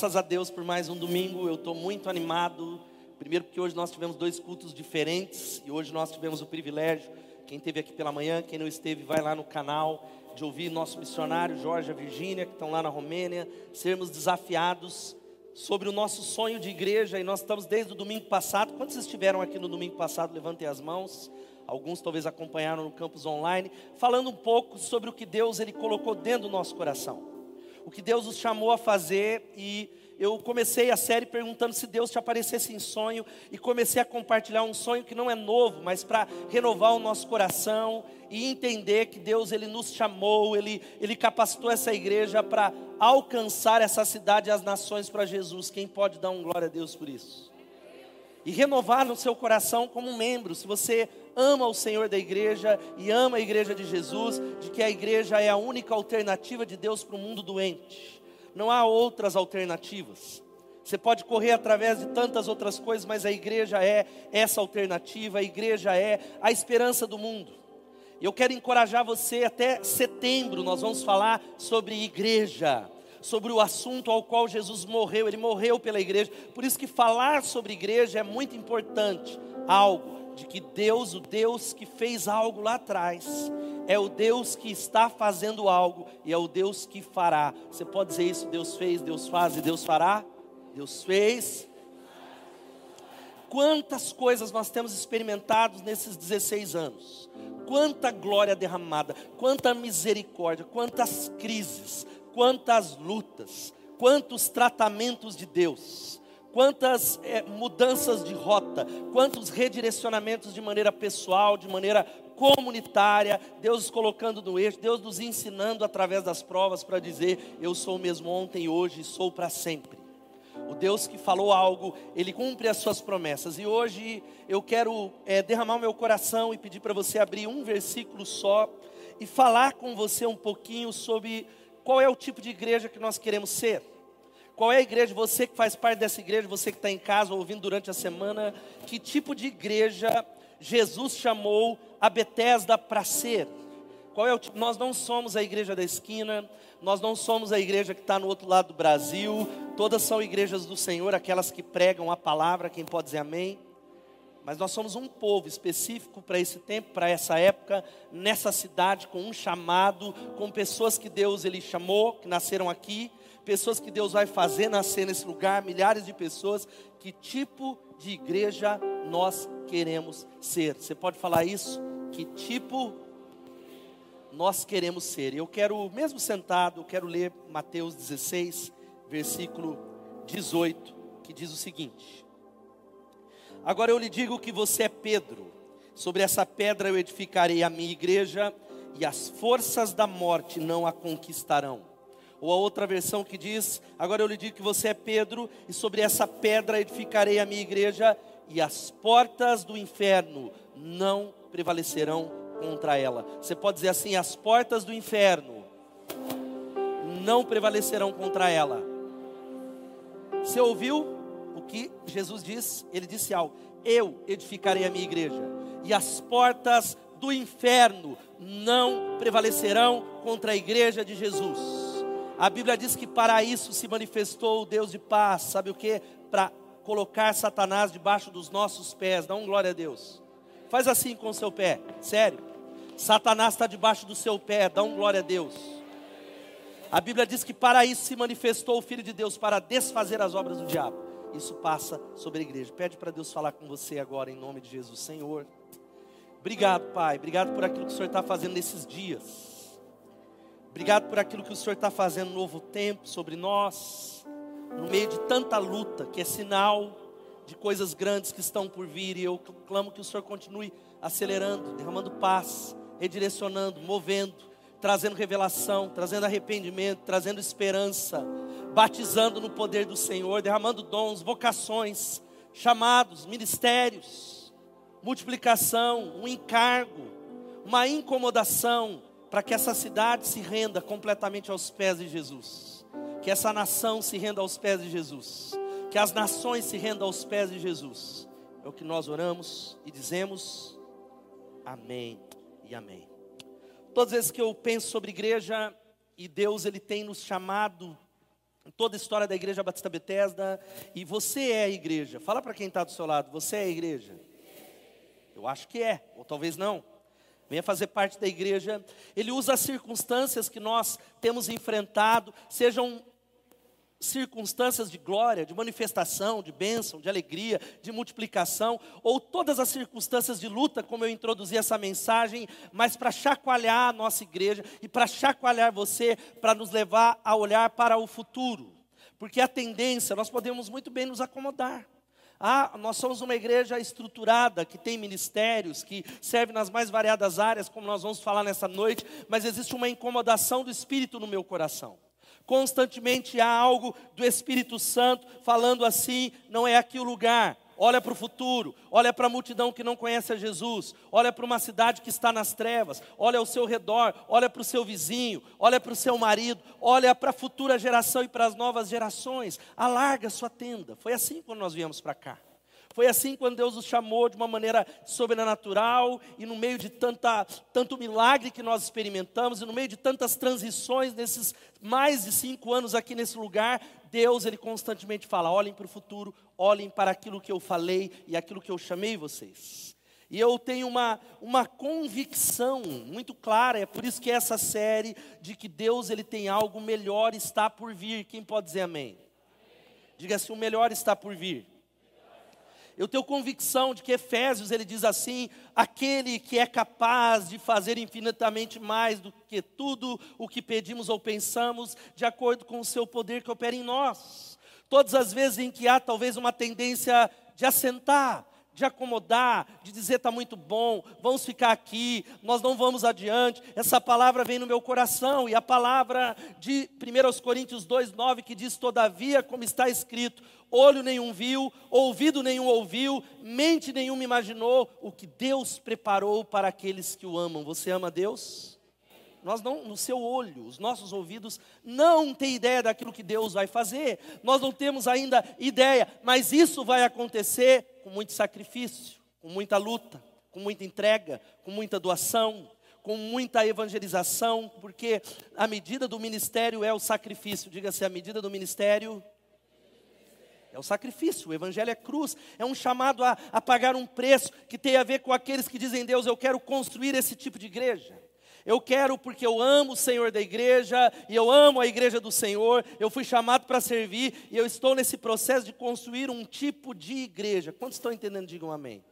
Graças a Deus por mais um domingo, eu estou muito animado. Primeiro, porque hoje nós tivemos dois cultos diferentes e hoje nós tivemos o privilégio. Quem esteve aqui pela manhã, quem não esteve, vai lá no canal de ouvir nosso missionário Jorge e Virgínia, que estão lá na Romênia, sermos desafiados sobre o nosso sonho de igreja. E nós estamos desde o domingo passado. Quantos estiveram aqui no domingo passado? Levantem as mãos. Alguns talvez acompanharam no campus online, falando um pouco sobre o que Deus ele colocou dentro do nosso coração o que Deus nos chamou a fazer e eu comecei a série perguntando se Deus te aparecesse em sonho e comecei a compartilhar um sonho que não é novo, mas para renovar o nosso coração e entender que Deus ele nos chamou, ele ele capacitou essa igreja para alcançar essa cidade e as nações para Jesus. Quem pode dar um glória a Deus por isso? E renovar no seu coração como membro. Se você ama o Senhor da igreja e ama a igreja de Jesus, de que a igreja é a única alternativa de Deus para o mundo doente. Não há outras alternativas. Você pode correr através de tantas outras coisas, mas a igreja é essa alternativa, a igreja é a esperança do mundo. Eu quero encorajar você até setembro, nós vamos falar sobre igreja, sobre o assunto ao qual Jesus morreu, ele morreu pela igreja. Por isso que falar sobre igreja é muito importante, algo de que Deus, o Deus que fez algo lá atrás, é o Deus que está fazendo algo e é o Deus que fará. Você pode dizer isso? Deus fez, Deus faz e Deus fará? Deus fez. Quantas coisas nós temos experimentado nesses 16 anos, quanta glória derramada, quanta misericórdia, quantas crises, quantas lutas, quantos tratamentos de Deus quantas é, mudanças de rota, quantos redirecionamentos de maneira pessoal, de maneira comunitária, Deus colocando no eixo, Deus nos ensinando através das provas para dizer: Eu sou o mesmo ontem, hoje e sou para sempre. O Deus que falou algo, Ele cumpre as suas promessas. E hoje eu quero é, derramar o meu coração e pedir para você abrir um versículo só e falar com você um pouquinho sobre qual é o tipo de igreja que nós queremos ser. Qual é a igreja? Você que faz parte dessa igreja, você que está em casa ouvindo durante a semana, que tipo de igreja Jesus chamou a Betesda para ser? Qual é o tipo? Nós não somos a igreja da esquina, nós não somos a igreja que está no outro lado do Brasil, todas são igrejas do Senhor, aquelas que pregam a palavra, quem pode dizer amém? Mas nós somos um povo específico para esse tempo, para essa época, nessa cidade, com um chamado, com pessoas que Deus ele chamou, que nasceram aqui, pessoas que Deus vai fazer nascer nesse lugar, milhares de pessoas. Que tipo de igreja nós queremos ser? Você pode falar isso? Que tipo nós queremos ser? Eu quero, mesmo sentado, eu quero ler Mateus 16, versículo 18, que diz o seguinte: Agora eu lhe digo que você é Pedro, sobre essa pedra eu edificarei a minha igreja, e as forças da morte não a conquistarão. Ou a outra versão que diz: Agora eu lhe digo que você é Pedro, e sobre essa pedra edificarei a minha igreja, e as portas do inferno não prevalecerão contra ela. Você pode dizer assim: as portas do inferno não prevalecerão contra ela. Você ouviu o que Jesus disse? Ele disse algo: Eu edificarei a minha igreja, e as portas do inferno não prevalecerão contra a igreja de Jesus. A Bíblia diz que para isso se manifestou o Deus de paz, sabe o que? Para colocar Satanás debaixo dos nossos pés. Dá um glória a Deus. Faz assim com o seu pé, sério. Satanás está debaixo do seu pé, dá um glória a Deus. A Bíblia diz que para isso se manifestou o Filho de Deus, para desfazer as obras do diabo. Isso passa sobre a igreja. Pede para Deus falar com você agora, em nome de Jesus. Senhor, obrigado, Pai. Obrigado por aquilo que o Senhor está fazendo nesses dias. Obrigado por aquilo que o Senhor está fazendo novo tempo sobre nós, no meio de tanta luta, que é sinal de coisas grandes que estão por vir. E eu clamo que o Senhor continue acelerando, derramando paz, redirecionando, movendo, trazendo revelação, trazendo arrependimento, trazendo esperança, batizando no poder do Senhor, derramando dons, vocações, chamados, ministérios, multiplicação, um encargo, uma incomodação para que essa cidade se renda completamente aos pés de Jesus, que essa nação se renda aos pés de Jesus, que as nações se rendam aos pés de Jesus. É o que nós oramos e dizemos amém e amém. Todas as vezes que eu penso sobre igreja e Deus ele tem nos chamado toda a história da igreja Batista Bethesda, e você é a igreja. Fala para quem está do seu lado, você é a igreja? Eu acho que é, ou talvez não. Venha fazer parte da igreja. Ele usa as circunstâncias que nós temos enfrentado, sejam circunstâncias de glória, de manifestação, de bênção, de alegria, de multiplicação, ou todas as circunstâncias de luta, como eu introduzi essa mensagem, mas para chacoalhar a nossa igreja e para chacoalhar você, para nos levar a olhar para o futuro. Porque a tendência, nós podemos muito bem nos acomodar. Ah, nós somos uma igreja estruturada, que tem ministérios, que serve nas mais variadas áreas, como nós vamos falar nessa noite, mas existe uma incomodação do Espírito no meu coração. Constantemente há algo do Espírito Santo falando assim: não é aqui o lugar, olha para o futuro, olha para a multidão que não conhece a Jesus, olha para uma cidade que está nas trevas, olha ao seu redor, olha para o seu vizinho, olha para o seu marido, olha para a futura geração e para as novas gerações, alarga sua tenda. Foi assim quando nós viemos para cá. Foi assim quando Deus nos chamou de uma maneira sobrenatural e no meio de tanta, tanto milagre que nós experimentamos e no meio de tantas transições nesses mais de cinco anos aqui nesse lugar, Deus ele constantemente fala: olhem para o futuro, olhem para aquilo que eu falei e aquilo que eu chamei vocês. E eu tenho uma, uma convicção muito clara, é por isso que essa série de que Deus ele tem algo melhor está por vir. Quem pode dizer amém? Diga assim: o melhor está por vir. Eu tenho convicção de que Efésios ele diz assim: aquele que é capaz de fazer infinitamente mais do que tudo o que pedimos ou pensamos, de acordo com o seu poder que opera em nós. Todas as vezes em que há talvez uma tendência de assentar, de acomodar, de dizer está muito bom, vamos ficar aqui, nós não vamos adiante. Essa palavra vem no meu coração e a palavra de 1 Coríntios 2:9 que diz todavia, como está escrito, olho nenhum viu, ouvido nenhum ouviu, mente nenhuma imaginou o que Deus preparou para aqueles que o amam. Você ama Deus? Nós não, no seu olho, os nossos ouvidos não têm ideia daquilo que Deus vai fazer. Nós não temos ainda ideia, mas isso vai acontecer com muito sacrifício, com muita luta, com muita entrega, com muita doação, com muita evangelização, porque a medida do ministério é o sacrifício. Diga-se, a medida do ministério é o sacrifício, o Evangelho é cruz, é um chamado a, a pagar um preço que tem a ver com aqueles que dizem, Deus, eu quero construir esse tipo de igreja. Eu quero porque eu amo o Senhor da igreja e eu amo a igreja do Senhor. Eu fui chamado para servir e eu estou nesse processo de construir um tipo de igreja. Quantos estão entendendo? Digam amém.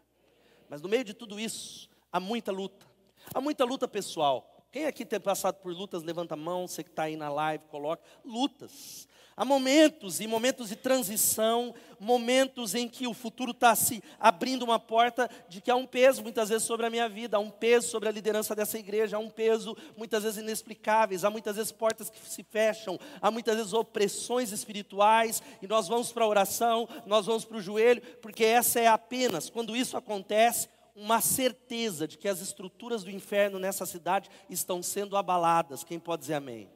Mas no meio de tudo isso, há muita luta. Há muita luta pessoal. Quem aqui tem passado por lutas, levanta a mão. Você que está aí na live, coloca. Lutas. Há momentos e momentos de transição, momentos em que o futuro está se abrindo uma porta de que há um peso muitas vezes sobre a minha vida, há um peso sobre a liderança dessa igreja, há um peso muitas vezes inexplicáveis, há muitas vezes portas que se fecham, há muitas vezes opressões espirituais, e nós vamos para a oração, nós vamos para o joelho, porque essa é apenas, quando isso acontece, uma certeza de que as estruturas do inferno nessa cidade estão sendo abaladas. Quem pode dizer amém?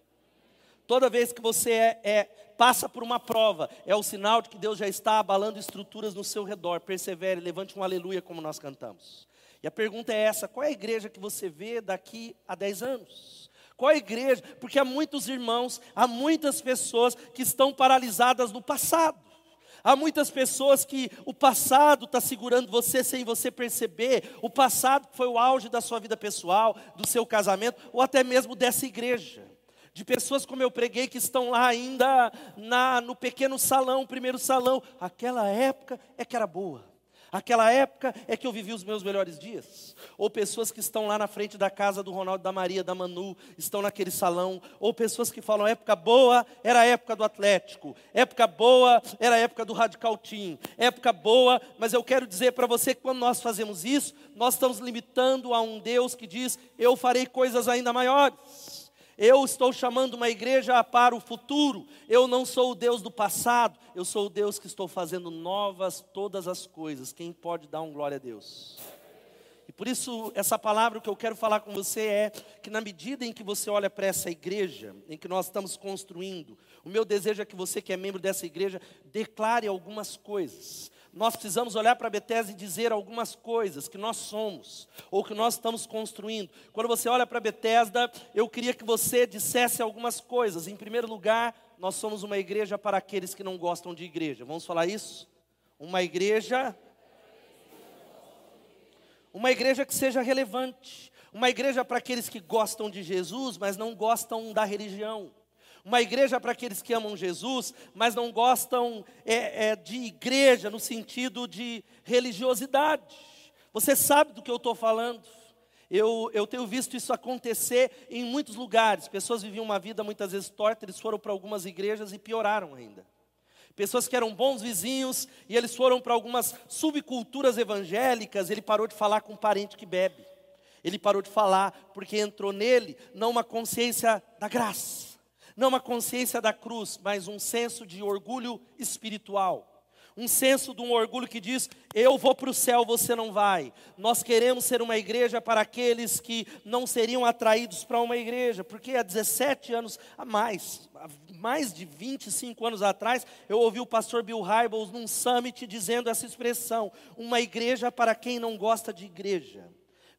Toda vez que você é, é, passa por uma prova, é o sinal de que Deus já está abalando estruturas no seu redor. Persevere, levante um aleluia, como nós cantamos. E a pergunta é essa: qual é a igreja que você vê daqui a 10 anos? Qual é a igreja? Porque há muitos irmãos, há muitas pessoas que estão paralisadas no passado. Há muitas pessoas que o passado está segurando você sem você perceber. O passado foi o auge da sua vida pessoal, do seu casamento, ou até mesmo dessa igreja de pessoas como eu preguei que estão lá ainda na, no pequeno salão, primeiro salão. Aquela época é que era boa. Aquela época é que eu vivi os meus melhores dias. Ou pessoas que estão lá na frente da casa do Ronaldo, da Maria, da Manu, estão naquele salão. Ou pessoas que falam: época boa era a época do Atlético. Época boa era a época do Radical Team. Época boa, mas eu quero dizer para você que quando nós fazemos isso, nós estamos limitando a um Deus que diz: eu farei coisas ainda maiores. Eu estou chamando uma igreja para o futuro. Eu não sou o Deus do passado, eu sou o Deus que estou fazendo novas todas as coisas. Quem pode dar um glória a Deus? E por isso, essa palavra que eu quero falar com você é que, na medida em que você olha para essa igreja, em que nós estamos construindo, o meu desejo é que você, que é membro dessa igreja, declare algumas coisas. Nós precisamos olhar para Bethesda e dizer algumas coisas que nós somos, ou que nós estamos construindo. Quando você olha para Bethesda, eu queria que você dissesse algumas coisas. Em primeiro lugar, nós somos uma igreja para aqueles que não gostam de igreja. Vamos falar isso? Uma igreja. Uma igreja que seja relevante. Uma igreja para aqueles que gostam de Jesus, mas não gostam da religião. Uma igreja para aqueles que amam Jesus, mas não gostam é, é, de igreja no sentido de religiosidade. Você sabe do que eu estou falando. Eu, eu tenho visto isso acontecer em muitos lugares. Pessoas viviam uma vida muitas vezes torta, eles foram para algumas igrejas e pioraram ainda. Pessoas que eram bons vizinhos e eles foram para algumas subculturas evangélicas, ele parou de falar com um parente que bebe. Ele parou de falar porque entrou nele não uma consciência da graça não uma consciência da cruz, mas um senso de orgulho espiritual. Um senso de um orgulho que diz: eu vou para o céu, você não vai. Nós queremos ser uma igreja para aqueles que não seriam atraídos para uma igreja, porque há 17 anos a mais, há mais de 25 anos atrás, eu ouvi o pastor Bill Hybels num summit dizendo essa expressão: uma igreja para quem não gosta de igreja.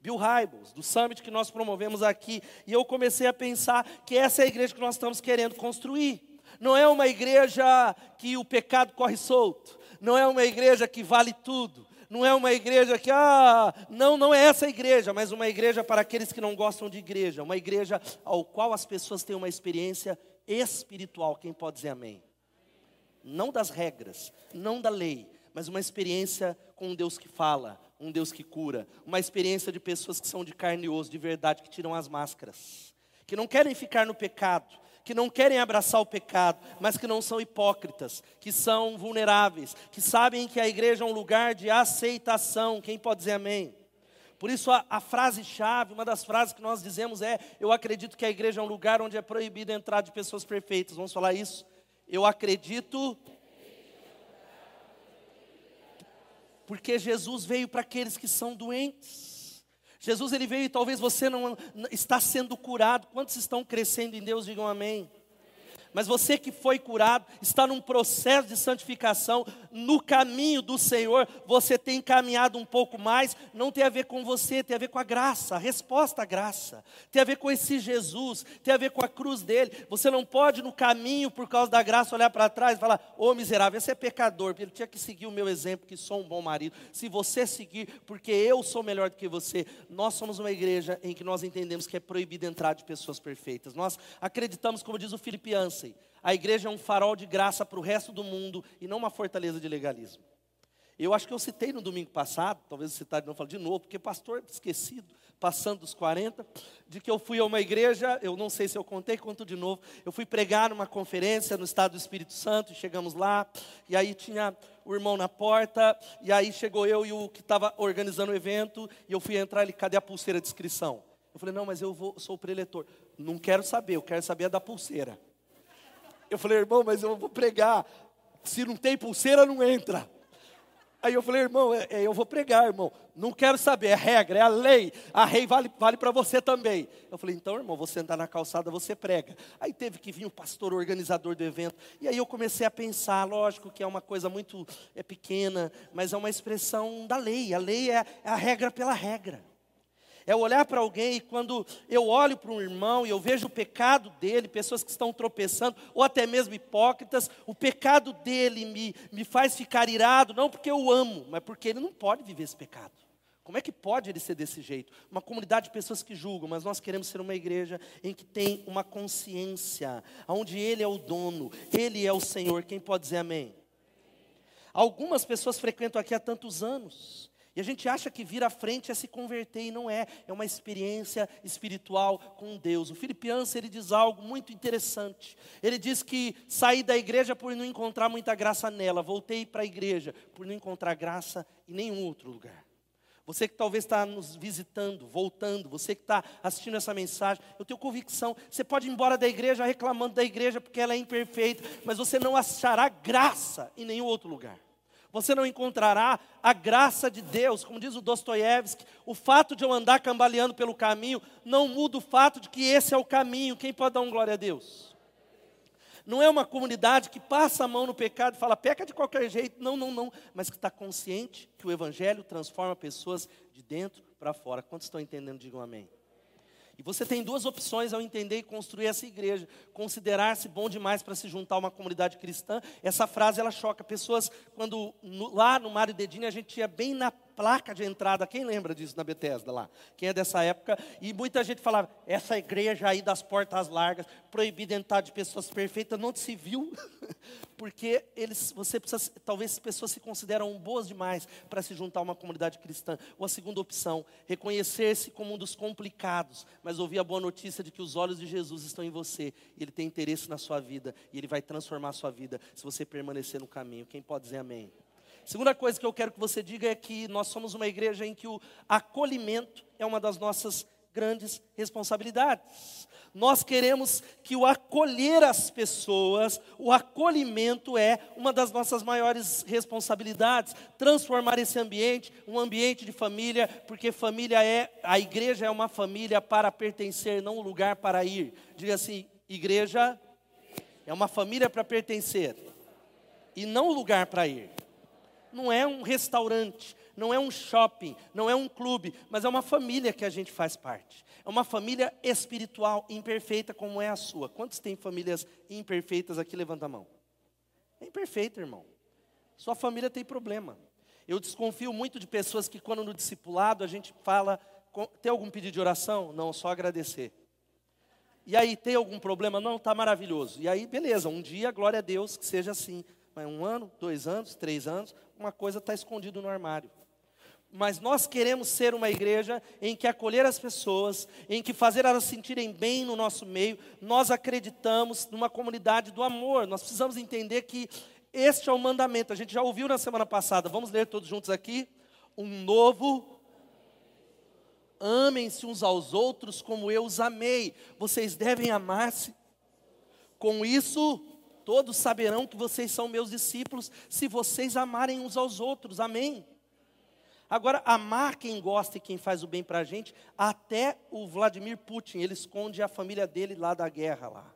Bill Hybels, do summit que nós promovemos aqui, e eu comecei a pensar que essa é a igreja que nós estamos querendo construir. Não é uma igreja que o pecado corre solto, não é uma igreja que vale tudo, não é uma igreja que, ah, não, não é essa igreja, mas uma igreja para aqueles que não gostam de igreja, uma igreja ao qual as pessoas têm uma experiência espiritual. Quem pode dizer amém? Não das regras, não da lei, mas uma experiência com um Deus que fala, um Deus que cura, uma experiência de pessoas que são de carne e osso, de verdade, que tiram as máscaras, que não querem ficar no pecado, que não querem abraçar o pecado, mas que não são hipócritas, que são vulneráveis, que sabem que a igreja é um lugar de aceitação. Quem pode dizer amém? Por isso, a, a frase-chave, uma das frases que nós dizemos é: Eu acredito que a igreja é um lugar onde é proibido a entrada de pessoas perfeitas. Vamos falar isso? Eu acredito porque Jesus veio para aqueles que são doentes. Jesus ele veio e talvez você não está sendo curado. Quantos estão crescendo em Deus? Digam amém. Mas você que foi curado, está num processo de santificação, no caminho do Senhor, você tem caminhado um pouco mais, não tem a ver com você, tem a ver com a graça, a resposta à graça, tem a ver com esse Jesus, tem a ver com a cruz dele. Você não pode, no caminho, por causa da graça, olhar para trás e falar: Ô oh, miserável, esse é pecador, ele tinha que seguir o meu exemplo, que sou um bom marido. Se você seguir, porque eu sou melhor do que você, nós somos uma igreja em que nós entendemos que é proibido entrar de pessoas perfeitas. Nós acreditamos, como diz o Filipiança, a igreja é um farol de graça para o resto do mundo e não uma fortaleza de legalismo. Eu acho que eu citei no domingo passado, talvez citar de novo, falo de novo, porque pastor esquecido, passando dos 40, de que eu fui a uma igreja, eu não sei se eu contei, conto de novo. Eu fui pregar numa conferência no estado do Espírito Santo, chegamos lá, e aí tinha o irmão na porta, e aí chegou eu e o que estava organizando o evento, e eu fui entrar, ele, cadê a pulseira de inscrição? Eu falei, não, mas eu vou, sou o preletor. Não quero saber, eu quero saber a da pulseira. Eu falei, irmão, mas eu vou pregar. Se não tem pulseira, não entra. Aí eu falei, irmão, é, é, eu vou pregar, irmão. Não quero saber, é regra, é a lei. A lei vale, vale para você também. Eu falei, então, irmão, você andar na calçada, você prega. Aí teve que vir o pastor organizador do evento. E aí eu comecei a pensar, lógico que é uma coisa muito é pequena, mas é uma expressão da lei. A lei é, é a regra pela regra. É olhar para alguém e quando eu olho para um irmão e eu vejo o pecado dele, pessoas que estão tropeçando, ou até mesmo hipócritas, o pecado dele me, me faz ficar irado, não porque eu amo, mas porque ele não pode viver esse pecado. Como é que pode ele ser desse jeito? Uma comunidade de pessoas que julgam, mas nós queremos ser uma igreja em que tem uma consciência, onde Ele é o dono, Ele é o Senhor. Quem pode dizer amém? Algumas pessoas frequentam aqui há tantos anos, e a gente acha que vir à frente é se converter e não é, é uma experiência espiritual com Deus. O Filipiança ele diz algo muito interessante. Ele diz que saí da igreja por não encontrar muita graça nela, voltei para a igreja por não encontrar graça em nenhum outro lugar. Você que talvez está nos visitando, voltando, você que está assistindo essa mensagem, eu tenho convicção, você pode ir embora da igreja reclamando da igreja porque ela é imperfeita, mas você não achará graça em nenhum outro lugar você não encontrará a graça de Deus. Como diz o Dostoiévski, o fato de eu andar cambaleando pelo caminho não muda o fato de que esse é o caminho. Quem pode dar um glória a Deus? Não é uma comunidade que passa a mão no pecado e fala, peca de qualquer jeito. Não, não, não. Mas que está consciente que o Evangelho transforma pessoas de dentro para fora. Quantos estão entendendo? Digam amém. E você tem duas opções ao entender e construir essa igreja. Considerar-se bom demais para se juntar a uma comunidade cristã. Essa frase ela choca pessoas quando no, lá no Mário Dedini a gente ia bem na placa de entrada. Quem lembra disso na Bethesda lá? Quem é dessa época? E muita gente falava, essa igreja aí das portas largas, proibida entrar de pessoas perfeitas, não se viu, porque eles, você precisa, talvez as pessoas se consideram boas demais para se juntar a uma comunidade cristã. Ou a segunda opção, reconhecer-se como um dos complicados, mas ouvir a boa notícia de que os olhos de Jesus estão em você, e Ele tem interesse na sua vida, e Ele vai transformar a sua vida se você permanecer no caminho. Quem pode dizer amém? Segunda coisa que eu quero que você diga é que nós somos uma igreja em que o acolhimento é uma das nossas grandes responsabilidades. Nós queremos que o acolher as pessoas, o acolhimento é uma das nossas maiores responsabilidades. Transformar esse ambiente, um ambiente de família, porque família é, a igreja é uma família para pertencer, não um lugar para ir. Diga assim: igreja é uma família para pertencer e não um lugar para ir não é um restaurante, não é um shopping, não é um clube, mas é uma família que a gente faz parte. É uma família espiritual imperfeita como é a sua. Quantos têm famílias imperfeitas aqui? Levanta a mão. É imperfeita, irmão. Sua família tem problema. Eu desconfio muito de pessoas que, quando no discipulado, a gente fala: tem algum pedido de oração? Não, só agradecer. E aí, tem algum problema? Não, está maravilhoso. E aí, beleza, um dia, glória a Deus, que seja assim. Mas um ano, dois anos, três anos, uma coisa está escondida no armário. Mas nós queremos ser uma igreja em que acolher as pessoas, em que fazer elas sentirem bem no nosso meio. Nós acreditamos numa comunidade do amor. Nós precisamos entender que este é o mandamento. A gente já ouviu na semana passada. Vamos ler todos juntos aqui. Um novo Amem-se uns aos outros como eu os amei. Vocês devem amar-se. Com isso, Todos saberão que vocês são meus discípulos se vocês amarem uns aos outros. Amém? Agora, amar quem gosta e quem faz o bem para a gente, até o Vladimir Putin, ele esconde a família dele lá da guerra lá.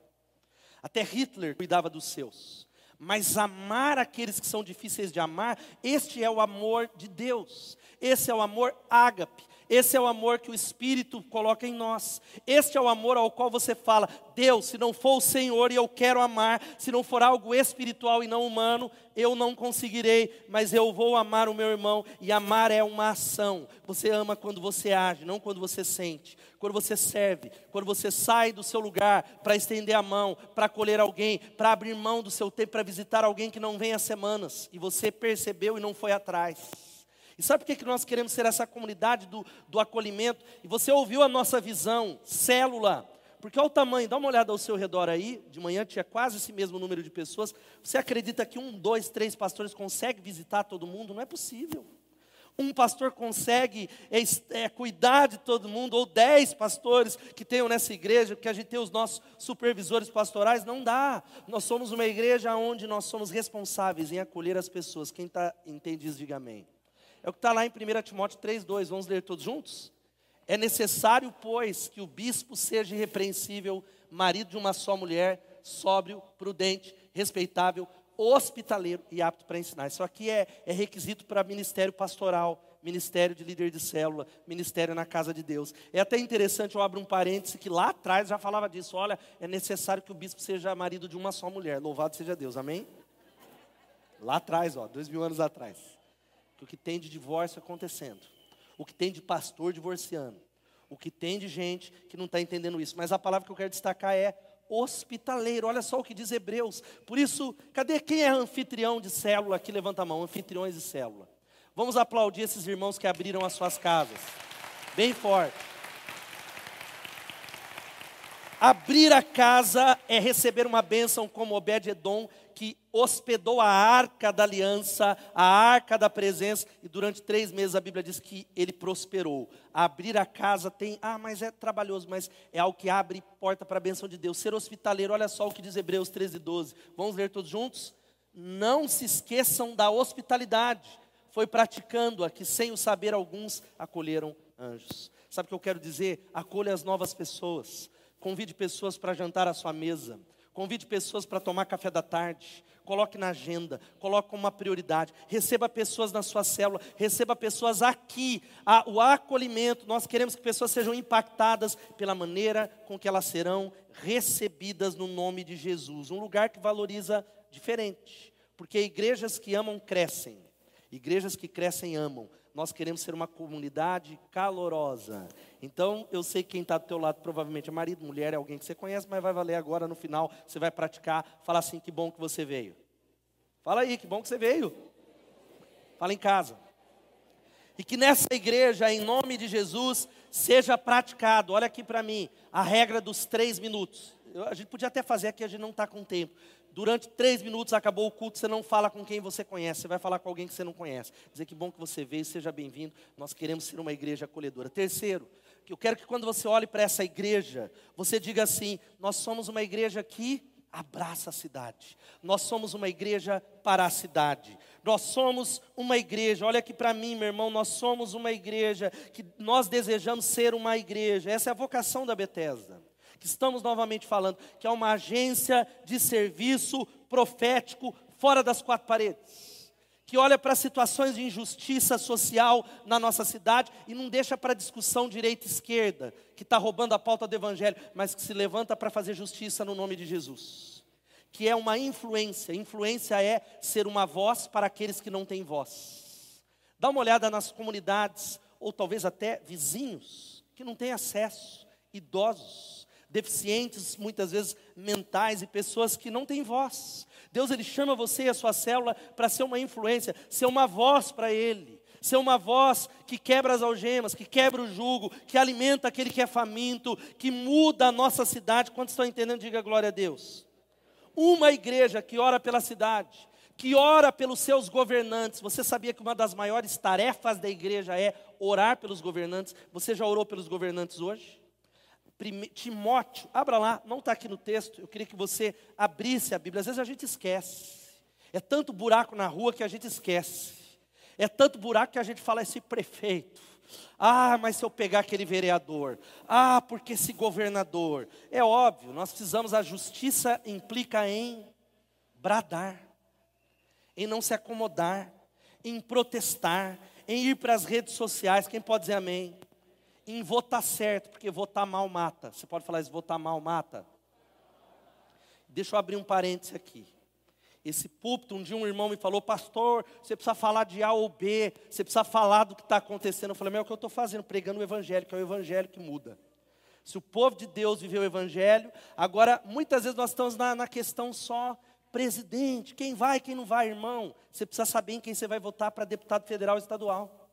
Até Hitler cuidava dos seus. Mas amar aqueles que são difíceis de amar, este é o amor de Deus. Esse é o amor ágape. Esse é o amor que o Espírito coloca em nós. Este é o amor ao qual você fala: Deus, se não for o Senhor e eu quero amar, se não for algo espiritual e não humano, eu não conseguirei, mas eu vou amar o meu irmão. E amar é uma ação. Você ama quando você age, não quando você sente. Quando você serve, quando você sai do seu lugar para estender a mão, para acolher alguém, para abrir mão do seu tempo para visitar alguém que não vem há semanas e você percebeu e não foi atrás. E sabe por que nós queremos ser essa comunidade do, do acolhimento? E você ouviu a nossa visão, célula. Porque olha o tamanho, dá uma olhada ao seu redor aí. De manhã tinha quase esse mesmo número de pessoas. Você acredita que um, dois, três pastores conseguem visitar todo mundo? Não é possível. Um pastor consegue é, é, cuidar de todo mundo, ou dez pastores que tenham nessa igreja, porque a gente tem os nossos supervisores pastorais, não dá. Nós somos uma igreja onde nós somos responsáveis em acolher as pessoas. Quem tá, entende diga amém. É o que está lá em 1 Timóteo 3,2. Vamos ler todos juntos? É necessário, pois, que o bispo seja irrepreensível, marido de uma só mulher, sóbrio, prudente, respeitável, hospitaleiro e apto para ensinar. Isso aqui é, é requisito para ministério pastoral, ministério de líder de célula, ministério na casa de Deus. É até interessante, eu abro um parêntese, que lá atrás já falava disso. Olha, é necessário que o bispo seja marido de uma só mulher. Louvado seja Deus, amém? Lá atrás, ó, dois mil anos atrás o que tem de divórcio acontecendo, o que tem de pastor divorciando, o que tem de gente que não está entendendo isso. Mas a palavra que eu quero destacar é hospitaleiro. Olha só o que diz Hebreus. Por isso, cadê quem é anfitrião de célula aqui? Levanta a mão, anfitriões de célula. Vamos aplaudir esses irmãos que abriram as suas casas. Bem forte. Abrir a casa é receber uma bênção como Obed-Edom, que hospedou a arca da aliança, a arca da presença, e durante três meses a Bíblia diz que ele prosperou. Abrir a casa tem, ah, mas é trabalhoso, mas é algo que abre porta para a bênção de Deus. Ser hospitaleiro, olha só o que diz Hebreus 13, 12. Vamos ler todos juntos? Não se esqueçam da hospitalidade. Foi praticando-a que, sem o saber, alguns acolheram anjos. Sabe o que eu quero dizer? Acolha as novas pessoas. Convide pessoas para jantar à sua mesa Convide pessoas para tomar café da tarde. Coloque na agenda, coloque como uma prioridade. Receba pessoas na sua célula, receba pessoas aqui. o acolhimento, nós queremos que pessoas sejam impactadas pela maneira com que elas serão recebidas no nome de Jesus. Um lugar que valoriza diferente, porque igrejas que amam crescem, igrejas que crescem amam. Nós queremos ser uma comunidade calorosa. Então, eu sei que quem está do teu lado provavelmente é marido, mulher, é alguém que você conhece, mas vai valer agora no final, você vai praticar, fala assim, que bom que você veio. Fala aí, que bom que você veio. Fala em casa. E que nessa igreja, em nome de Jesus, seja praticado, olha aqui para mim, a regra dos três minutos. a gente podia até fazer aqui, a gente não está com tempo. Durante três minutos acabou o culto, você não fala com quem você conhece, você vai falar com alguém que você não conhece. Dizer que bom que você veio, seja bem-vindo. Nós queremos ser uma igreja acolhedora. Terceiro, que eu quero que quando você olhe para essa igreja, você diga assim: nós somos uma igreja que abraça a cidade. Nós somos uma igreja para a cidade. Nós somos uma igreja. Olha aqui para mim, meu irmão, nós somos uma igreja que nós desejamos ser uma igreja. Essa é a vocação da Bethesda que estamos novamente falando, que é uma agência de serviço profético fora das quatro paredes, que olha para situações de injustiça social na nossa cidade e não deixa para discussão direita e esquerda, que está roubando a pauta do evangelho, mas que se levanta para fazer justiça no nome de Jesus. Que é uma influência, influência é ser uma voz para aqueles que não têm voz. Dá uma olhada nas comunidades, ou talvez até vizinhos, que não têm acesso, idosos, deficientes, muitas vezes mentais e pessoas que não têm voz. Deus ele chama você e a sua célula para ser uma influência, ser uma voz para ele, ser uma voz que quebra as algemas, que quebra o jugo, que alimenta aquele que é faminto, que muda a nossa cidade. Quantos estão entendendo? Diga glória a Deus. Uma igreja que ora pela cidade, que ora pelos seus governantes. Você sabia que uma das maiores tarefas da igreja é orar pelos governantes? Você já orou pelos governantes hoje? Timóteo, abra lá, não está aqui no texto, eu queria que você abrisse a Bíblia. Às vezes a gente esquece. É tanto buraco na rua que a gente esquece. É tanto buraco que a gente fala esse prefeito. Ah, mas se eu pegar aquele vereador. Ah, porque esse governador. É óbvio, nós precisamos, a justiça implica em bradar, em não se acomodar, em protestar, em ir para as redes sociais. Quem pode dizer amém? Em votar certo, porque votar mal mata. Você pode falar isso, votar mal mata? Deixa eu abrir um parêntese aqui. Esse púlpito, um dia um irmão me falou, pastor, você precisa falar de A ou B, você precisa falar do que está acontecendo. Eu falei, mas é o que eu estou fazendo, pregando o evangelho, que é o evangelho que muda. Se o povo de Deus viveu o evangelho, agora muitas vezes nós estamos na, na questão só presidente, quem vai, quem não vai, irmão. Você precisa saber em quem você vai votar para deputado federal e estadual.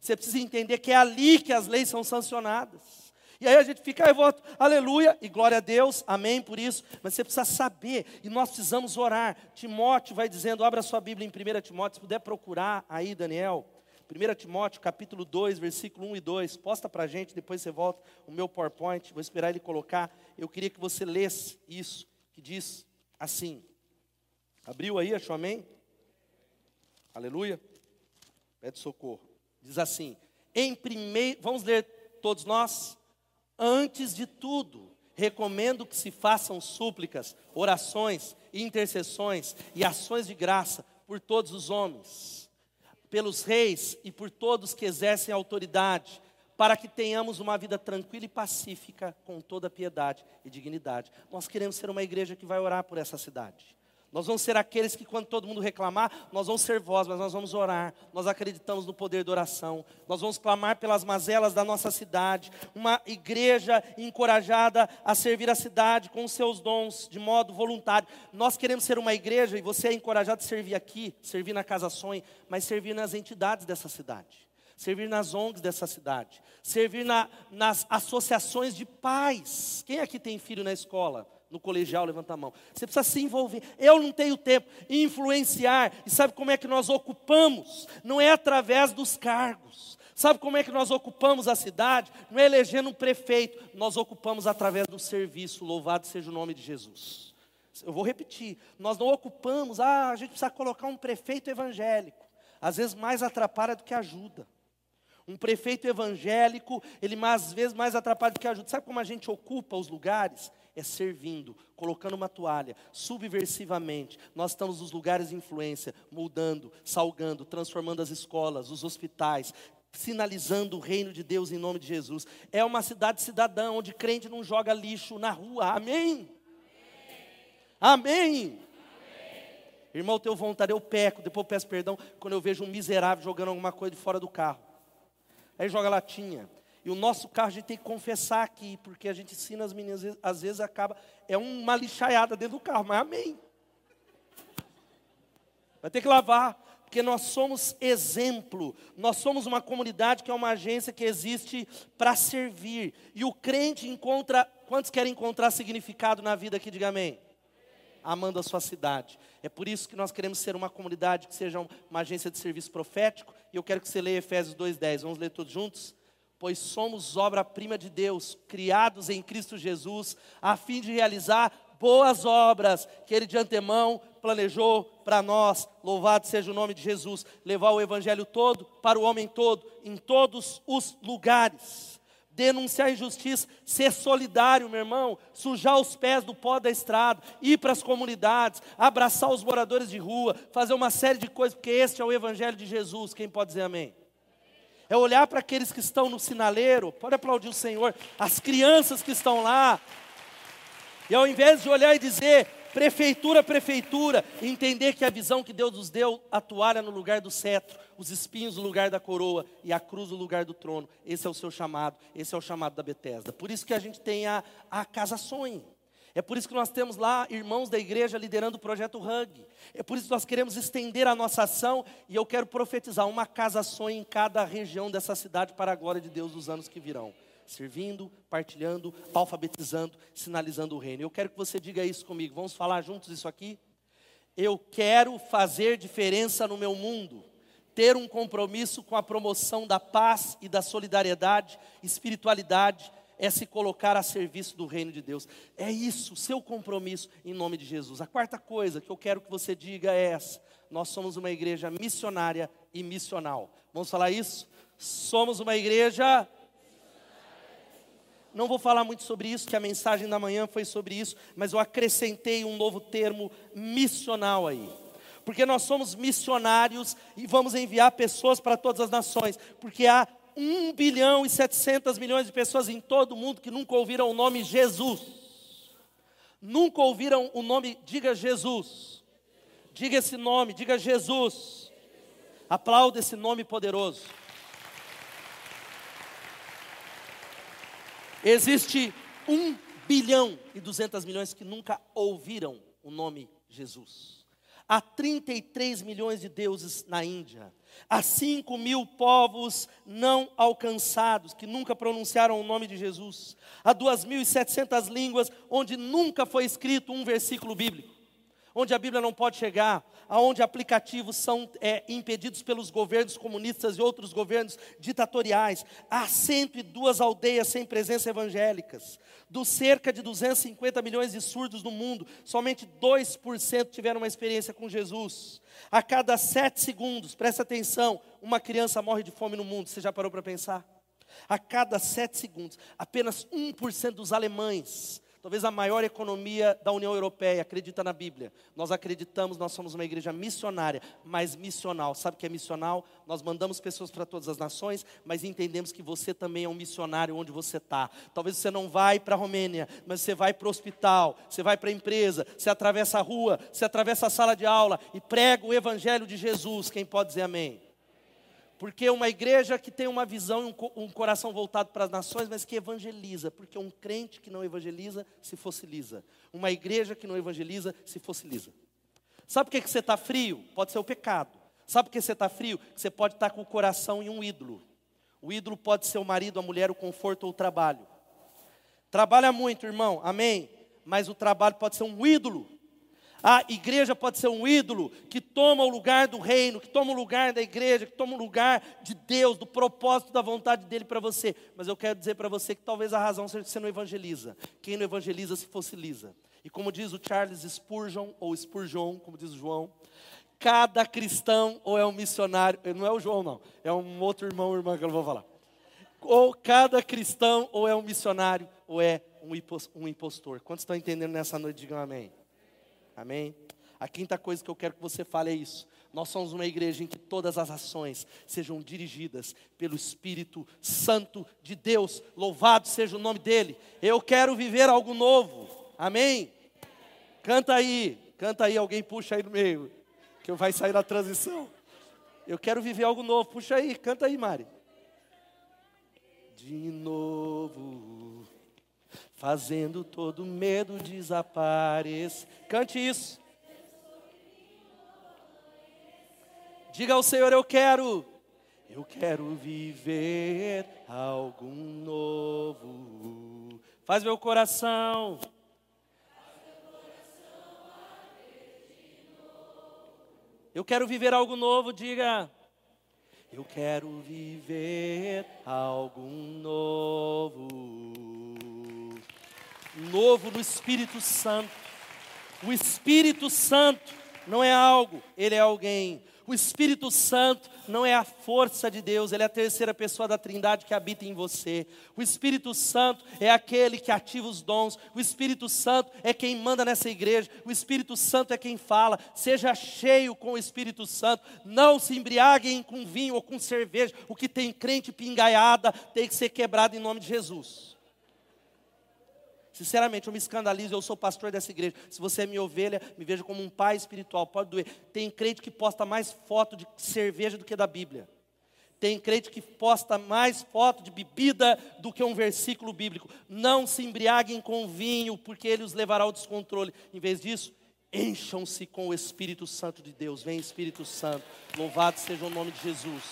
Você precisa entender que é ali que as leis são sancionadas. E aí a gente fica, ah, eu voto, aleluia, e glória a Deus, amém por isso. Mas você precisa saber, e nós precisamos orar. Timóteo vai dizendo, abra sua Bíblia em 1 Timóteo, se puder procurar aí, Daniel. 1 Timóteo, capítulo 2, versículo 1 e 2. Posta para a gente, depois você volta o meu PowerPoint, vou esperar ele colocar. Eu queria que você lesse isso, que diz assim. Abriu aí, achou amém? Aleluia. Pede socorro. Diz assim: em primeiro, vamos ler todos nós? Antes de tudo, recomendo que se façam súplicas, orações, intercessões e ações de graça por todos os homens, pelos reis e por todos que exercem autoridade, para que tenhamos uma vida tranquila e pacífica, com toda piedade e dignidade. Nós queremos ser uma igreja que vai orar por essa cidade. Nós vamos ser aqueles que, quando todo mundo reclamar, nós vamos ser voz, mas nós vamos orar. Nós acreditamos no poder da oração. Nós vamos clamar pelas mazelas da nossa cidade. Uma igreja encorajada a servir a cidade com os seus dons, de modo voluntário. Nós queremos ser uma igreja, e você é encorajado a servir aqui, servir na Casa Sonho, mas servir nas entidades dessa cidade. Servir nas ONGs dessa cidade. Servir na, nas associações de pais. Quem aqui tem filho na escola? No colegial, levanta a mão. Você precisa se envolver. Eu não tenho tempo. Influenciar. E sabe como é que nós ocupamos? Não é através dos cargos. Sabe como é que nós ocupamos a cidade? Não é elegendo um prefeito. Nós ocupamos através do serviço. Louvado seja o nome de Jesus. Eu vou repetir. Nós não ocupamos. Ah, a gente precisa colocar um prefeito evangélico. Às vezes mais atrapalha do que ajuda. Um prefeito evangélico, ele às vezes mais atrapalha do que ajuda. Sabe como a gente ocupa os lugares? É servindo, colocando uma toalha, subversivamente. Nós estamos nos lugares de influência, mudando, salgando, transformando as escolas, os hospitais, sinalizando o reino de Deus em nome de Jesus. É uma cidade cidadã, onde crente não joga lixo na rua. Amém? Amém. Irmão, tenho vontade, eu peco, depois eu peço perdão quando eu vejo um miserável jogando alguma coisa de fora do carro. Aí joga latinha. E o nosso carro a gente tem que confessar aqui, porque a gente ensina as meninas, às vezes, acaba, é uma lixaiada dentro do carro, mas amém. Vai ter que lavar, porque nós somos exemplo, nós somos uma comunidade que é uma agência que existe para servir. E o crente encontra, quantos querem encontrar significado na vida aqui, diga amém? Amando a sua cidade. É por isso que nós queremos ser uma comunidade que seja uma agência de serviço profético. E eu quero que você leia Efésios 2,10. Vamos ler todos juntos? Pois somos obra-prima de Deus, criados em Cristo Jesus, a fim de realizar boas obras que Ele de antemão planejou para nós. Louvado seja o nome de Jesus, levar o Evangelho todo para o homem todo, em todos os lugares. Denunciar a injustiça, ser solidário, meu irmão, sujar os pés do pó da estrada, ir para as comunidades, abraçar os moradores de rua, fazer uma série de coisas, porque este é o Evangelho de Jesus. Quem pode dizer amém? É olhar para aqueles que estão no sinaleiro, pode aplaudir o Senhor, as crianças que estão lá, e ao invés de olhar e dizer, prefeitura, prefeitura, entender que a visão que Deus nos deu, a toalha no lugar do cetro, os espinhos no lugar da coroa e a cruz no lugar do trono, esse é o seu chamado, esse é o chamado da Betesda. Por isso que a gente tem a, a casa sonho. É por isso que nós temos lá irmãos da igreja liderando o projeto Hug. É por isso que nós queremos estender a nossa ação e eu quero profetizar uma casa sonho em cada região dessa cidade para a glória de Deus nos anos que virão. Servindo, partilhando, alfabetizando, sinalizando o reino. Eu quero que você diga isso comigo. Vamos falar juntos isso aqui? Eu quero fazer diferença no meu mundo ter um compromisso com a promoção da paz e da solidariedade, espiritualidade é se colocar a serviço do reino de Deus. É isso, seu compromisso em nome de Jesus. A quarta coisa que eu quero que você diga é essa: nós somos uma igreja missionária e missional. Vamos falar isso? Somos uma igreja. Não vou falar muito sobre isso, que a mensagem da manhã foi sobre isso, mas eu acrescentei um novo termo missional aí porque nós somos missionários e vamos enviar pessoas para todas as nações, porque há 1 bilhão e 700 milhões de pessoas em todo o mundo que nunca ouviram o nome Jesus. Nunca ouviram o nome, diga Jesus. Diga esse nome, diga Jesus. Aplauda esse nome poderoso. Existe 1 bilhão e 200 milhões que nunca ouviram o nome Jesus. Há 33 milhões de deuses na Índia. Há 5 mil povos não alcançados, que nunca pronunciaram o nome de Jesus. Há 2.700 línguas onde nunca foi escrito um versículo bíblico onde a Bíblia não pode chegar, aonde aplicativos são é, impedidos pelos governos comunistas e outros governos ditatoriais. Há 102 aldeias sem presença evangélicas. Dos cerca de 250 milhões de surdos no mundo, somente 2% tiveram uma experiência com Jesus. A cada sete segundos, presta atenção, uma criança morre de fome no mundo. Você já parou para pensar? A cada sete segundos, apenas 1% dos alemães talvez a maior economia da União Europeia, acredita na Bíblia. Nós acreditamos, nós somos uma igreja missionária, mas missional. Sabe o que é missional? Nós mandamos pessoas para todas as nações, mas entendemos que você também é um missionário onde você está. Talvez você não vai para a Romênia, mas você vai para o hospital, você vai para a empresa, você atravessa a rua, você atravessa a sala de aula e prega o Evangelho de Jesus. Quem pode dizer amém? Porque uma igreja que tem uma visão e um, coração voltado para as nações, mas que evangeliza. Porque um crente que não evangeliza se fossiliza. Uma igreja que não evangeliza se fossiliza. Sabe por que, você está frio? Pode ser o pecado. Sabe por que você está frio? Você pode estar tá com o coração em um ídolo. O ídolo pode ser o marido, a mulher, o conforto ou o trabalho. Trabalha muito, irmão, amém? Mas o trabalho pode ser um ídolo. A igreja pode ser um ídolo que toma o lugar do reino, que toma o lugar da igreja, que toma o lugar de Deus, do propósito da vontade dele para você. Mas eu quero dizer para você que talvez a razão seja que você não evangeliza. Quem não evangeliza se fossiliza. E como diz o Charles Spurgeon, ou Spurgeon, como diz o João, cada cristão ou é um missionário, não é o João não, é um outro irmão ou irmã que eu não vou falar. Ou cada cristão ou é um missionário ou é um impostor. Quantos estão entendendo nessa noite? Digam amém. Amém? A quinta coisa que eu quero que você fale é isso. Nós somos uma igreja em que todas as ações sejam dirigidas pelo Espírito Santo de Deus. Louvado seja o nome dele. Eu quero viver algo novo. Amém? Canta aí, canta aí, alguém puxa aí no meio, que vai sair da transição. Eu quero viver algo novo. Puxa aí, canta aí, Mari. De novo, fazendo todo medo desaparecer. Cante isso. Diga ao Senhor: Eu quero, eu quero viver algo novo. Faz meu coração. Eu quero viver algo novo, diga. Eu quero viver algo novo. Novo no Espírito Santo. O Espírito Santo não é algo, ele é alguém. O Espírito Santo não é a força de Deus, ele é a terceira pessoa da Trindade que habita em você. O Espírito Santo é aquele que ativa os dons. O Espírito Santo é quem manda nessa igreja. O Espírito Santo é quem fala. Seja cheio com o Espírito Santo. Não se embriaguem com vinho ou com cerveja. O que tem crente pingaiada tem que ser quebrado em nome de Jesus. Sinceramente, eu me escandalizo, eu sou pastor dessa igreja. Se você é minha ovelha, me veja como um pai espiritual, pode doer. Tem crente que posta mais foto de cerveja do que da Bíblia. Tem crente que posta mais foto de bebida do que um versículo bíblico. Não se embriaguem com vinho, porque ele os levará ao descontrole. Em vez disso, encham-se com o Espírito Santo de Deus. Vem Espírito Santo, louvado seja o nome de Jesus.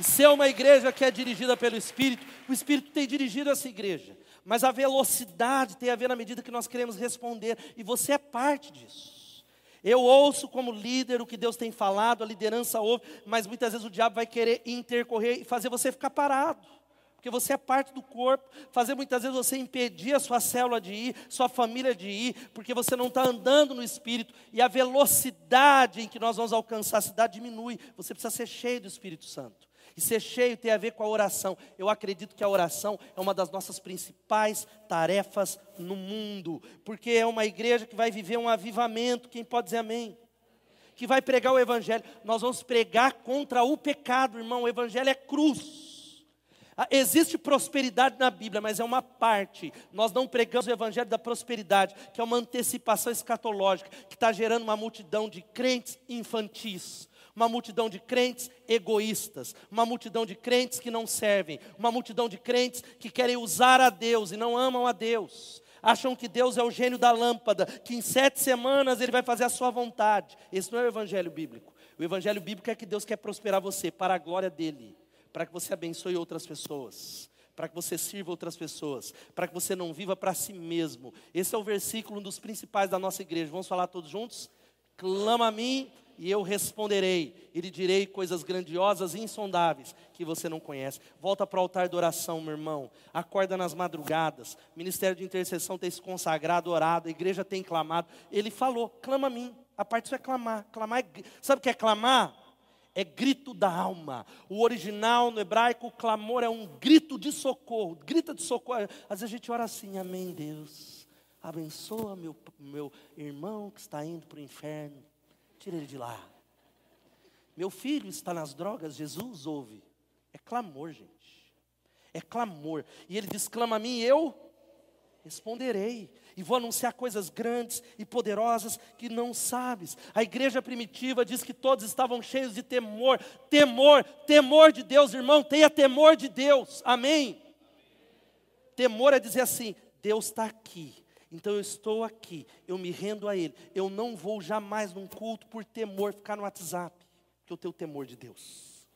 E se é uma igreja que é dirigida pelo Espírito, o Espírito tem dirigido essa igreja mas a velocidade tem a ver na medida que nós queremos responder, e você é parte disso. Eu ouço como líder o que Deus tem falado, a liderança ouve, mas muitas vezes o diabo vai querer intercorrer e fazer você ficar parado, porque você é parte do corpo, fazer muitas vezes você impedir a sua célula de ir, sua família de ir, porque você não está andando no Espírito, e a velocidade em que nós vamos alcançar a cidade diminui, você precisa ser cheio do Espírito Santo. E ser cheio tem a ver com a oração. Eu acredito que a oração é uma das nossas principais tarefas no mundo, porque é uma igreja que vai viver um avivamento. Quem pode dizer amém? Que vai pregar o Evangelho. Nós vamos pregar contra o pecado, irmão. O Evangelho é cruz. Ah, existe prosperidade na Bíblia, mas é uma parte. Nós não pregamos o Evangelho da prosperidade, que é uma antecipação escatológica, que está gerando uma multidão de crentes infantis uma multidão de crentes egoístas, uma multidão de crentes que não servem, uma multidão de crentes que querem usar a Deus e não amam a Deus. Acham que Deus é o gênio da lâmpada, que em sete semanas ele vai fazer a sua vontade. Esse não é o evangelho bíblico. O evangelho bíblico é que Deus quer prosperar você para a glória dele, para que você abençoe outras pessoas para que você sirva outras pessoas, para que você não viva para si mesmo. Esse é o versículo um dos principais da nossa igreja. Vamos falar todos juntos? Clama a mim e eu responderei, e lhe direi coisas grandiosas e insondáveis que você não conhece. Volta para o altar de oração, meu irmão. Acorda nas madrugadas. Ministério de intercessão tem se consagrado, orado, a igreja tem clamado. Ele falou: clama a mim. A parte disso é clamar. Clamar é, sabe o que é clamar? É grito da alma. O original no hebraico, o clamor é um grito de socorro. Grita de socorro. Às vezes a gente ora assim, amém, Deus. Abençoa meu, meu irmão que está indo para o inferno. Tira ele de lá. Meu filho está nas drogas, Jesus ouve. É clamor, gente. É clamor. E ele diz: clama a mim, eu responderei. E vou anunciar coisas grandes e poderosas que não sabes. A igreja primitiva diz que todos estavam cheios de temor. Temor, temor de Deus, irmão. Tenha temor de Deus. Amém. Temor é dizer assim: Deus está aqui. Então eu estou aqui, eu me rendo a Ele. Eu não vou jamais num culto por temor ficar no WhatsApp, porque eu tenho temor de Deus.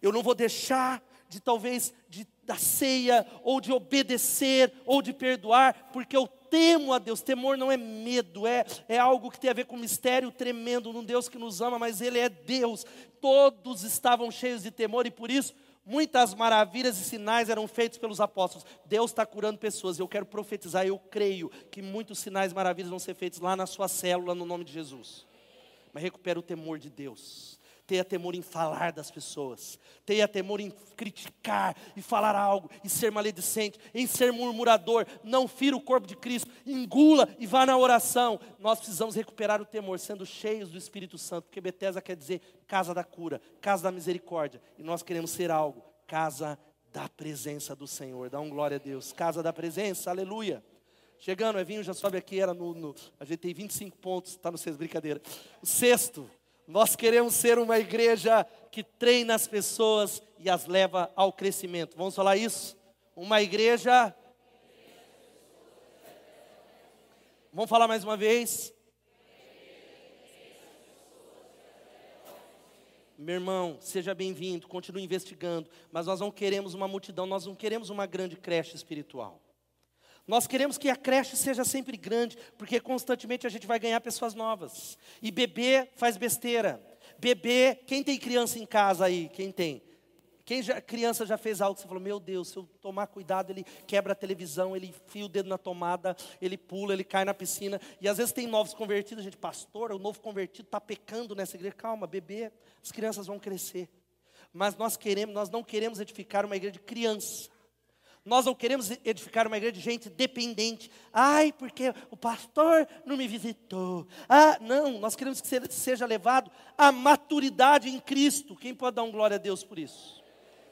Eu não vou deixar de talvez de da ceia ou de obedecer ou de perdoar, porque eu temo a Deus. Temor não é medo, é, é algo que tem a ver com mistério tremendo num Deus que nos ama, mas Ele é Deus. Todos estavam cheios de temor e por isso Muitas maravilhas e sinais eram feitos pelos apóstolos. Deus está curando pessoas. Eu quero profetizar, eu creio que muitos sinais e maravilhas vão ser feitos lá na sua célula, no nome de Jesus. Mas recupera o temor de Deus. Tenha temor em falar das pessoas. Tenha temor em criticar e falar algo, e ser maledicente, em ser murmurador. Não fira o corpo de Cristo. Engula e vá na oração. Nós precisamos recuperar o temor, sendo cheios do Espírito Santo, porque Betesda quer dizer casa da cura, casa da misericórdia. E nós queremos ser algo, casa da presença do Senhor. Dá um glória a Deus. Casa da presença, aleluia. Chegando, Evinho já sobe aqui, era no, no a gente tem 25 pontos, está no sexto, brincadeira. O sexto, nós queremos ser uma igreja que treina as pessoas e as leva ao crescimento. Vamos falar isso? Uma igreja. Vamos falar mais uma vez? Meu irmão, seja bem-vindo, continue investigando, mas nós não queremos uma multidão, nós não queremos uma grande creche espiritual. Nós queremos que a creche seja sempre grande, porque constantemente a gente vai ganhar pessoas novas. E bebê faz besteira. Bebê, quem tem criança em casa aí? Quem tem? Quem já, criança já fez algo que você falou, meu Deus, se eu tomar cuidado, ele quebra a televisão, ele enfia o dedo na tomada, ele pula, ele cai na piscina. E às vezes tem novos convertidos, gente, pastor, o novo convertido está pecando nessa igreja. Calma, bebê, as crianças vão crescer. Mas nós queremos, nós não queremos edificar uma igreja de criança. Nós não queremos edificar uma igreja de gente dependente. Ai, porque o pastor não me visitou. Ah, não, nós queremos que seja levado à maturidade em Cristo. Quem pode dar um glória a Deus por isso?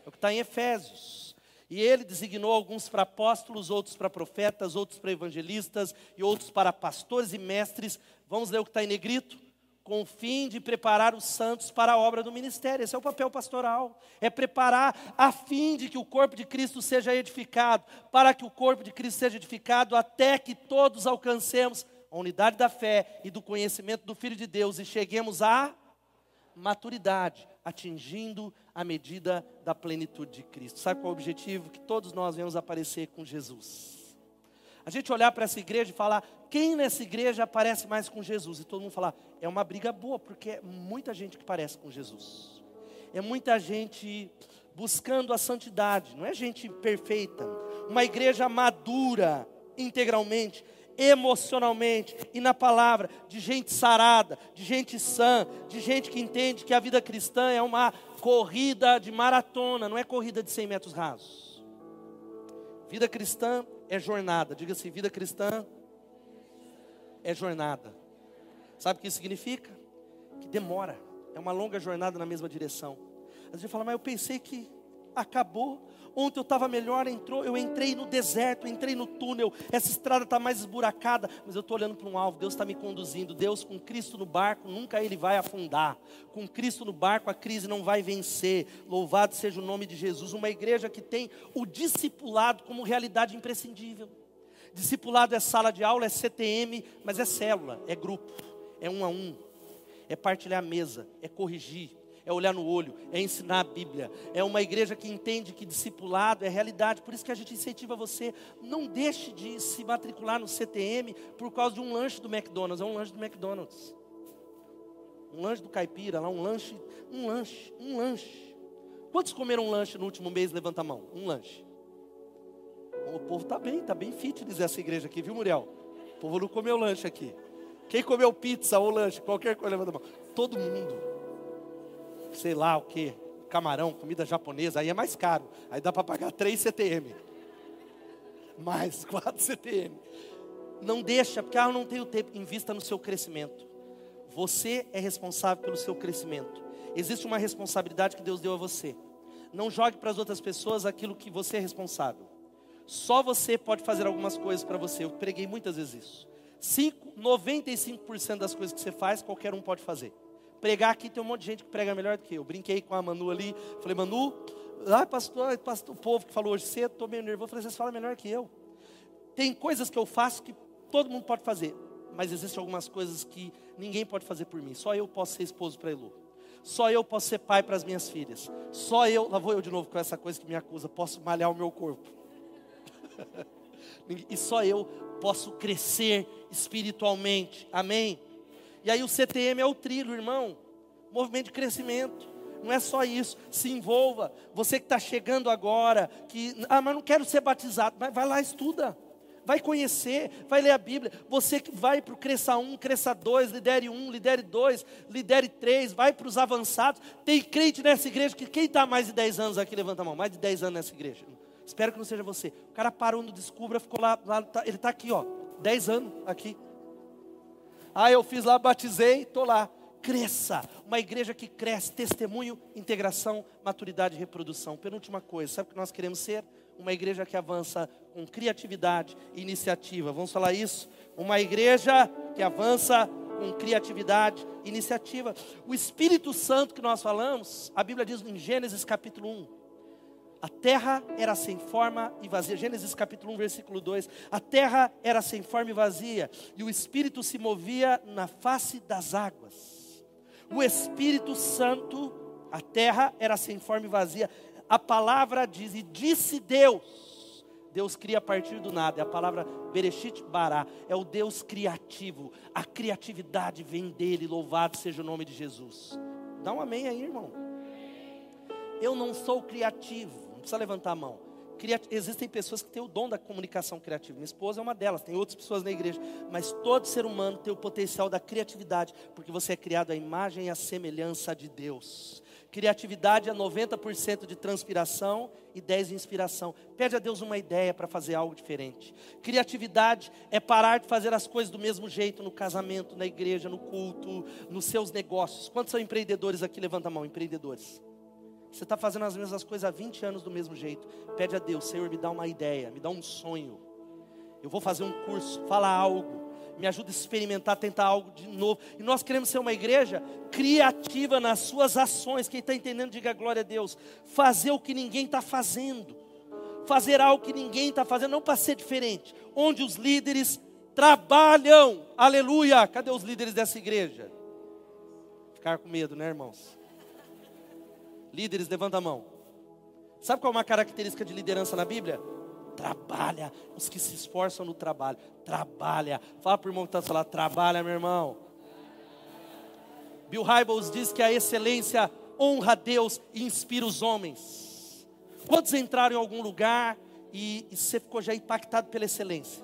É o que está em Efésios. E ele designou alguns para apóstolos, outros para profetas, outros para evangelistas e outros para pastores e mestres. Vamos ler o que está em negrito? Com o fim de preparar os santos para a obra do ministério. Esse é o papel pastoral. É preparar a fim de que o corpo de Cristo seja edificado, para que o corpo de Cristo seja edificado até que todos alcancemos a unidade da fé e do conhecimento do Filho de Deus e cheguemos à maturidade, atingindo a medida da plenitude de Cristo. Sabe qual é o objetivo? Que todos nós venhamos aparecer com Jesus. A gente olhar para essa igreja e falar, quem nessa igreja parece mais com Jesus? E todo mundo falar, é uma briga boa, porque é muita gente que parece com Jesus. É muita gente buscando a santidade, não é gente perfeita. Uma igreja madura integralmente, emocionalmente e na palavra, de gente sarada, de gente sã, de gente que entende que a vida cristã é uma corrida de maratona, não é corrida de 100 metros rasos. Vida cristã é jornada. Diga assim: vida cristã é jornada. Sabe o que isso significa? Que demora. É uma longa jornada na mesma direção. A gente fala, mas eu pensei que acabou. Ontem eu estava melhor, entrou, eu entrei no deserto, entrei no túnel, essa estrada está mais esburacada, mas eu estou olhando para um alvo, Deus está me conduzindo. Deus, com Cristo no barco, nunca ele vai afundar. Com Cristo no barco, a crise não vai vencer. Louvado seja o nome de Jesus. Uma igreja que tem o discipulado como realidade imprescindível. Discipulado é sala de aula, é CTM, mas é célula, é grupo, é um a um, é partilhar a mesa, é corrigir é olhar no olho, é ensinar a Bíblia. É uma igreja que entende que discipulado é realidade. Por isso que a gente incentiva você, não deixe de se matricular no CTM por causa de um lanche do McDonald's. É um lanche do McDonald's. Um lanche do caipira, lá um lanche, um lanche, um lanche. Quantos comeram um lanche no último mês? Levanta a mão. Um lanche. O povo está bem, está bem fitness essa igreja aqui, viu, Muriel? O povo não comeu lanche aqui. Quem comeu pizza ou lanche, qualquer coisa, levanta a mão. Todo mundo sei lá o que, camarão, comida japonesa, aí é mais caro. Aí dá para pagar 3 CTM. Mais 4 CTM. Não deixa, porque ah, eu não tenho tempo. Invista no seu crescimento. Você é responsável pelo seu crescimento. Existe uma responsabilidade que Deus deu a você. Não jogue para as outras pessoas aquilo que você é responsável. Só você pode fazer algumas coisas para você. Eu preguei muitas vezes isso. 5, 95% das coisas que você faz, qualquer um pode fazer. Pregar aqui tem um monte de gente que prega melhor do que eu. Brinquei com a Manu ali. Falei, Manu, ah, pastor, pastor, o povo que falou hoje cedo, estou meio nervoso. Falei, vocês falam melhor que eu. Tem coisas que eu faço que todo mundo pode fazer. Mas existem algumas coisas que ninguém pode fazer por mim. Só eu posso ser esposo para Elu. Só eu posso ser pai para as minhas filhas. Só eu, lá vou eu de novo com essa coisa que me acusa, posso malhar o meu corpo. e só eu posso crescer espiritualmente. Amém? E aí o CTM é o trilho, irmão. Movimento de crescimento. Não é só isso. Se envolva. Você que está chegando agora, que, ah, mas não quero ser batizado. Mas vai lá, estuda. vai conhecer, vai ler a Bíblia. Você que vai para o Cresça 1, Cresça 2, lidere 1, lidere 2, lidere 3, vai para os avançados. Tem crente nessa igreja que quem está mais de 10 anos aqui, levanta a mão, mais de 10 anos nessa igreja. Espero que não seja você. O cara parou no Descubra, ficou lá, lá tá, ele está aqui, ó, 10 anos aqui. Ah, eu fiz lá, batizei, estou lá. Cresça, uma igreja que cresce, testemunho, integração, maturidade e reprodução. Penúltima coisa, sabe o que nós queremos ser? Uma igreja que avança com criatividade e iniciativa. Vamos falar isso? Uma igreja que avança com criatividade e iniciativa. O Espírito Santo que nós falamos, a Bíblia diz em Gênesis capítulo 1, a terra era sem forma e vazia. Gênesis capítulo 1, versículo 2. A terra era sem forma e vazia, e o Espírito se movia na face das águas. O Espírito Santo, a terra era sem forma e vazia. A palavra diz, e disse Deus. Deus cria a partir do nada. É a palavra Bereshit Bará. É o Deus criativo. A criatividade vem dele. Louvado seja o nome de Jesus. Dá um amém aí, irmão. Eu não sou criativo precisa levantar a mão. Existem pessoas que têm o dom da comunicação criativa. Minha esposa é uma delas, tem outras pessoas na igreja. Mas todo ser humano tem o potencial da criatividade, porque você é criado à imagem e à semelhança de Deus. Criatividade é 90% de transpiração e 10% de inspiração. Pede a Deus uma ideia para fazer algo diferente. Criatividade é parar de fazer as coisas do mesmo jeito no casamento, na igreja, no culto, nos seus negócios. Quantos são empreendedores aqui? Levanta a mão, empreendedores. Você está fazendo as mesmas coisas há 20 anos do mesmo jeito. Pede a Deus, Senhor, me dá uma ideia, me dá um sonho. Eu vou fazer um curso, fala algo, me ajuda a experimentar, tentar algo de novo. E nós queremos ser uma igreja criativa nas suas ações. Quem está entendendo, diga glória a Deus. Fazer o que ninguém está fazendo. Fazer algo que ninguém está fazendo, não para ser diferente. Onde os líderes trabalham. Aleluia. Cadê os líderes dessa igreja? Ficar com medo, né, irmãos? Líderes, levanta a mão. Sabe qual é uma característica de liderança na Bíblia? Trabalha. Os que se esforçam no trabalho. Trabalha. Fala para o irmão que está falando, trabalha, meu irmão. Bill Hybels diz que a excelência honra a Deus e inspira os homens. Quantos entraram em algum lugar e, e você ficou já impactado pela excelência?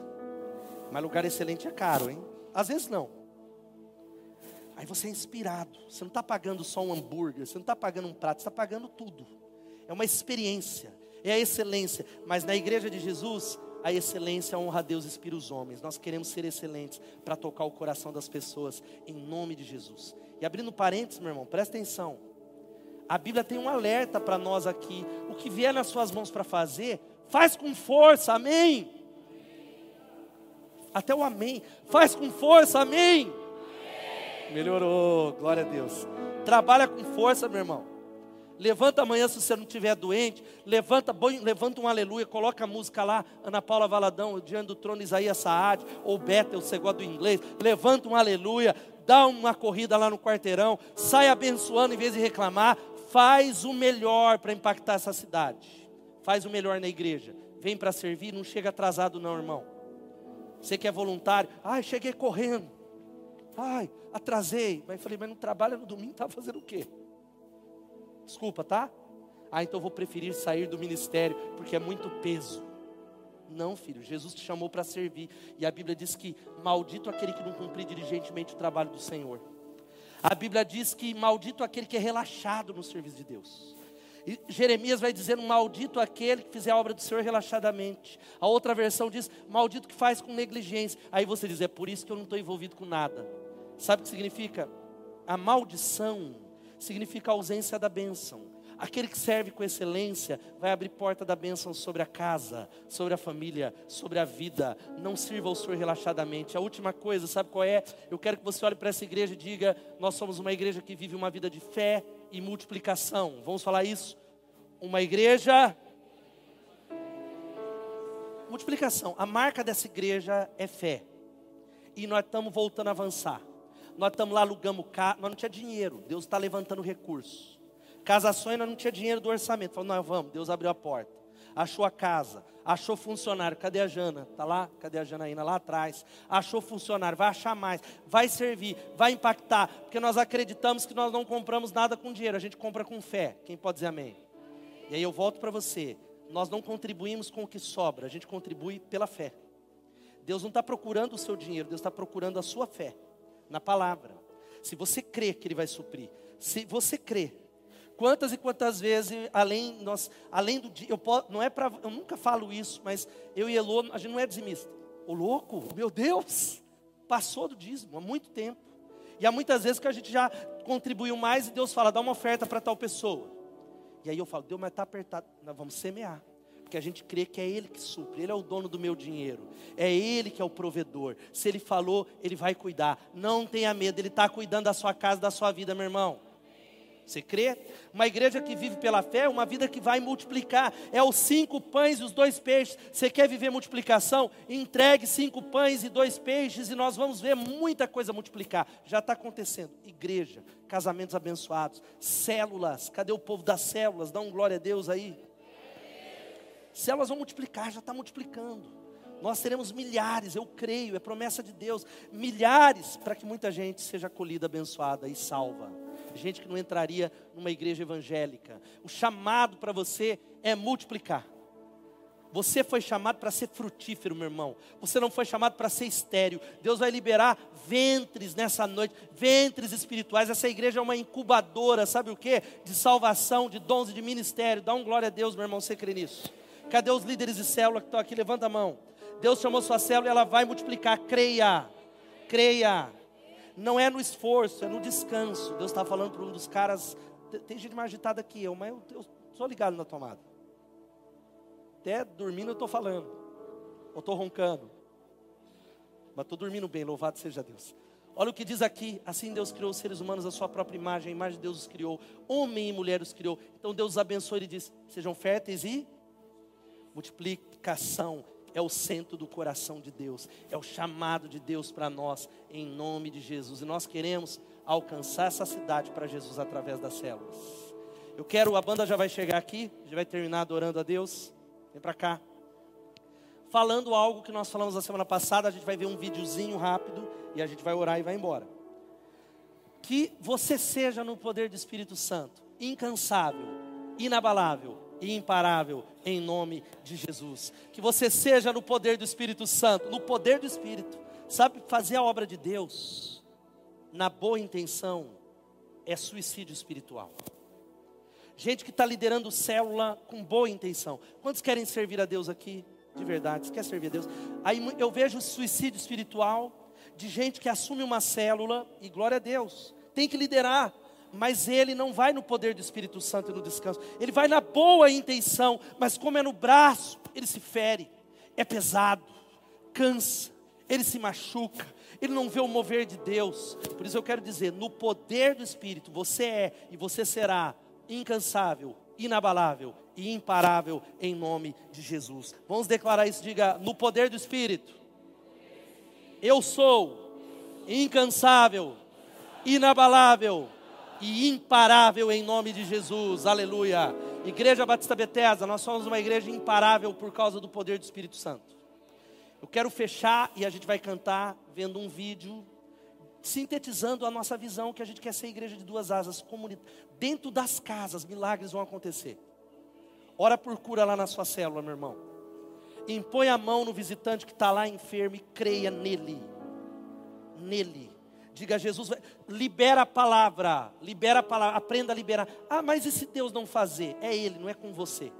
Mas lugar excelente é caro, hein? Às vezes não. Aí você é inspirado. Você não está pagando só um hambúrguer, você não está pagando um prato, você está pagando tudo. É uma experiência, é a excelência. Mas na igreja de Jesus, a excelência honra a Deus e inspira os homens. Nós queremos ser excelentes para tocar o coração das pessoas, em nome de Jesus. E abrindo parênteses, meu irmão, presta atenção. A Bíblia tem um alerta para nós aqui. O que vier nas suas mãos para fazer, faz com força, amém. Até o amém. Faz com força, amém. Melhorou, glória a Deus. Trabalha com força, meu irmão. Levanta amanhã se você não estiver doente. Levanta, levanta um aleluia, coloca a música lá, Ana Paula Valadão, diante do trono Isaías Saad, ou Bethel, você gosta do inglês. Levanta um aleluia, dá uma corrida lá no quarteirão, sai abençoando em vez de reclamar. Faz o melhor para impactar essa cidade. Faz o melhor na igreja. Vem para servir, não chega atrasado, não, irmão. Você que é voluntário, ai, cheguei correndo. Ai, atrasei. Mas falei, mas não trabalha no domingo, está fazendo o quê? Desculpa, tá? Ah, então vou preferir sair do ministério, porque é muito peso. Não, filho, Jesus te chamou para servir. E a Bíblia diz que maldito aquele que não cumprir diligentemente o trabalho do Senhor. A Bíblia diz que maldito aquele que é relaxado no serviço de Deus. E Jeremias vai dizendo: Maldito aquele que fizer a obra do Senhor relaxadamente. A outra versão diz: Maldito que faz com negligência. Aí você diz: É por isso que eu não estou envolvido com nada. Sabe o que significa? A maldição significa a ausência da bênção. Aquele que serve com excelência vai abrir porta da bênção sobre a casa, sobre a família, sobre a vida. Não sirva ao Senhor relaxadamente. A última coisa, sabe qual é? Eu quero que você olhe para essa igreja e diga: Nós somos uma igreja que vive uma vida de fé e multiplicação. Vamos falar isso? Uma igreja. Multiplicação. A marca dessa igreja é fé. E nós estamos voltando a avançar. Nós estamos lá, alugamos carro, nós não tinha dinheiro, Deus está levantando recursos. Casações, nós não tinha dinheiro do orçamento. Falou, nós vamos, Deus abriu a porta. Achou a casa, achou funcionário. Cadê a Jana? Está lá? Cadê a Janaína? Lá atrás. Achou funcionário, vai achar mais, vai servir, vai impactar. Porque nós acreditamos que nós não compramos nada com dinheiro, a gente compra com fé. Quem pode dizer amém? E aí eu volto para você. Nós não contribuímos com o que sobra, a gente contribui pela fé. Deus não está procurando o seu dinheiro, Deus está procurando a sua fé na palavra. Se você crê que Ele vai suprir, se você crê, quantas e quantas vezes, além nós, além do eu não é para, eu nunca falo isso, mas eu e Elô, a gente não é dizimista. O louco, meu Deus, passou do dízimo há muito tempo. E há muitas vezes que a gente já contribuiu mais e Deus fala, dá uma oferta para tal pessoa. E aí eu falo, Deus, mas está apertado. Nós vamos semear. Porque a gente crê que é Ele que supre, Ele é o dono do meu dinheiro, é Ele que é o provedor. Se Ele falou, Ele vai cuidar. Não tenha medo, Ele está cuidando da sua casa, da sua vida, meu irmão. Você crê? Uma igreja que vive pela fé é uma vida que vai multiplicar. É os cinco pães e os dois peixes. Você quer viver multiplicação? Entregue cinco pães e dois peixes e nós vamos ver muita coisa multiplicar. Já está acontecendo. Igreja, casamentos abençoados, células. Cadê o povo das células? Dá um glória a Deus aí. Células vão multiplicar, já está multiplicando. Nós teremos milhares, eu creio, é promessa de Deus. Milhares para que muita gente seja acolhida, abençoada e salva gente que não entraria numa igreja evangélica. O chamado para você é multiplicar. Você foi chamado para ser frutífero, meu irmão. Você não foi chamado para ser estéreo. Deus vai liberar ventres nessa noite, ventres espirituais. Essa igreja é uma incubadora, sabe o que? De salvação, de dons e de ministério. Dá um glória a Deus, meu irmão, você crê nisso? Cadê os líderes de célula que estão aqui? Levanta a mão. Deus chamou sua célula e ela vai multiplicar. Creia, creia não é no esforço, é no descanso. Deus está falando para um dos caras. Tem gente mais agitada que eu, mas eu, estou ligado na tomada. Até dormindo eu estou falando. Ou estou roncando. Mas estou dormindo bem, louvado seja Deus. Olha o que diz aqui: assim Deus criou os seres humanos à sua própria imagem, a imagem de Deus os criou, homem e mulher os criou. Então Deus os abençoou e diz: sejam férteis e multiplicação é o centro do coração de Deus, é o chamado de Deus para nós, em nome de Jesus. E nós queremos alcançar essa cidade para Jesus através das células. Eu quero, a banda já vai chegar aqui, já vai terminar adorando a Deus. Vem para cá. Falando algo que nós falamos na semana passada, a gente vai ver um videozinho rápido e a gente vai orar e vai embora. Que você seja no poder do Espírito Santo, incansável, inabalável, e imparável em nome de Jesus. Que você seja no poder do Espírito Santo, no poder do Espírito. Sabe, fazer a obra de Deus na boa intenção é suicídio espiritual. Gente que está liderando célula com boa intenção. Quantos querem servir a Deus aqui? De verdade, quer servir a Deus? Aí eu vejo suicídio espiritual de gente que assume uma célula e glória a Deus. Tem que liderar, mas ele não vai no poder do Espírito Santo e no descanso. Ele vai na boa intenção, mas como é no braço, ele se fere. É pesado, cansa, ele se machuca, ele não vê o mover de Deus. Por isso eu quero dizer, no poder do Espírito, você é e você será incansável, inabalável e imparável em nome de Jesus. Vamos declarar isso, diga, no poder do Espírito. Eu sou incansável, inabalável e imparável em nome de Jesus, aleluia. Igreja Batista Bethesda, nós somos uma igreja imparável por causa do poder do Espírito Santo. Eu quero fechar e a gente vai cantar vendo um vídeo sintetizando a nossa visão que a gente quer ser igreja de duas asas, dentro das casas, milagres vão acontecer. Ora por cura lá na sua célula, meu irmão. Impõe a mão no visitante que está lá enfermo e creia nele. Nele. Diga a Jesus, libera a palavra, libera a palavra, aprenda a liberar. Ah, mas e se Deus não fazer? É Ele, não é com você.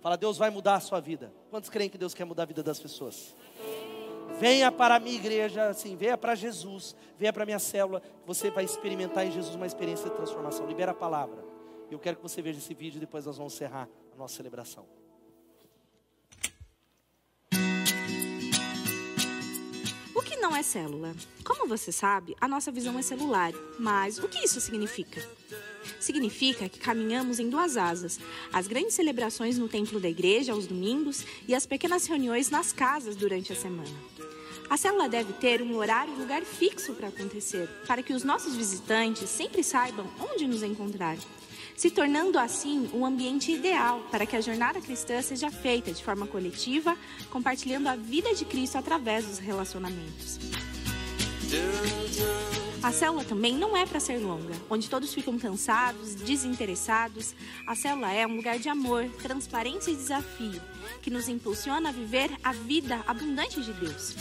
Fala, Deus vai mudar a sua vida. Quantos creem que Deus quer mudar a vida das pessoas? Venha para a minha igreja, assim, venha para Jesus, venha para a minha célula. Você vai experimentar em Jesus uma experiência de transformação. Libera a palavra. Eu quero que você veja esse vídeo depois nós vamos encerrar a nossa celebração. Não é célula. Como você sabe, a nossa visão é celular. Mas o que isso significa? Significa que caminhamos em duas asas: as grandes celebrações no templo da igreja aos domingos e as pequenas reuniões nas casas durante a semana. A célula deve ter um horário e lugar fixo para acontecer, para que os nossos visitantes sempre saibam onde nos encontrar se tornando assim um ambiente ideal para que a jornada cristã seja feita de forma coletiva, compartilhando a vida de Cristo através dos relacionamentos. A célula também não é para ser longa, onde todos ficam cansados, desinteressados. A célula é um lugar de amor, transparência e desafio, que nos impulsiona a viver a vida abundante de Deus.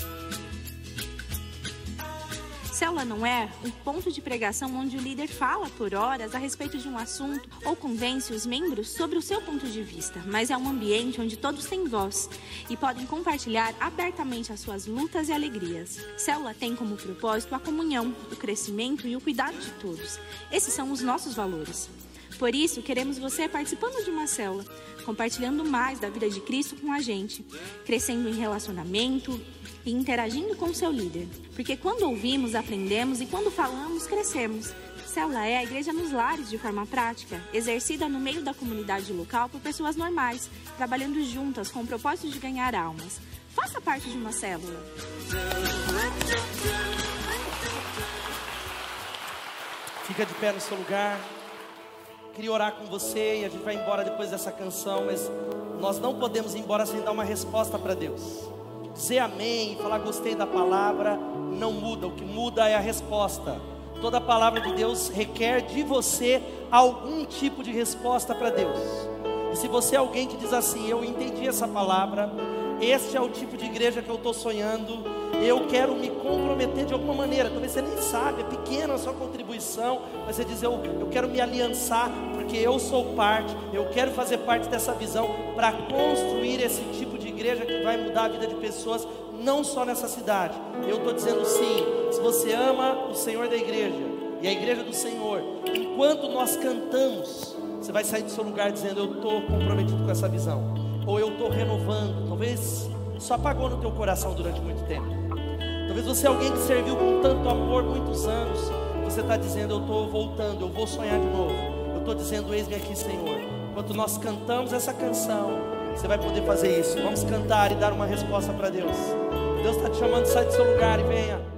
Célula não é um ponto de pregação onde o líder fala por horas a respeito de um assunto ou convence os membros sobre o seu ponto de vista, mas é um ambiente onde todos têm voz e podem compartilhar abertamente as suas lutas e alegrias. Célula tem como propósito a comunhão, o crescimento e o cuidado de todos. Esses são os nossos valores. Por isso, queremos você participando de uma célula, compartilhando mais da vida de Cristo com a gente, crescendo em relacionamento, e interagindo com seu líder. Porque quando ouvimos, aprendemos e quando falamos, crescemos. Célula é a igreja nos lares de forma prática, exercida no meio da comunidade local por pessoas normais, trabalhando juntas com o propósito de ganhar almas. Faça parte de uma célula. Fica de pé no seu lugar. Queria orar com você e a gente vai embora depois dessa canção, mas nós não podemos ir embora sem dar uma resposta para Deus dizer amém, falar gostei da palavra, não muda, o que muda é a resposta. Toda palavra de Deus requer de você algum tipo de resposta para Deus. E se você é alguém que diz assim, eu entendi essa palavra, este é o tipo de igreja que eu estou sonhando, eu quero me comprometer de alguma maneira. Talvez você nem sabe, é pequena a sua contribuição, mas você diz: eu, eu quero me aliançar, porque eu sou parte, eu quero fazer parte dessa visão para construir esse tipo de igreja que vai mudar a vida de pessoas, não só nessa cidade. Eu estou dizendo sim, se você ama o Senhor da igreja e a igreja do Senhor, enquanto nós cantamos, você vai sair do seu lugar dizendo: Eu estou comprometido com essa visão, ou eu estou renovando. Talvez isso apagou no teu coração durante muito tempo. Talvez você é alguém que serviu com tanto amor muitos anos. Você está dizendo: Eu estou voltando, eu vou sonhar de novo. Eu estou dizendo: Eis-me aqui, Senhor. Enquanto nós cantamos essa canção, você vai poder fazer isso. Vamos cantar e dar uma resposta para Deus. Deus está te chamando, sai do seu lugar e venha.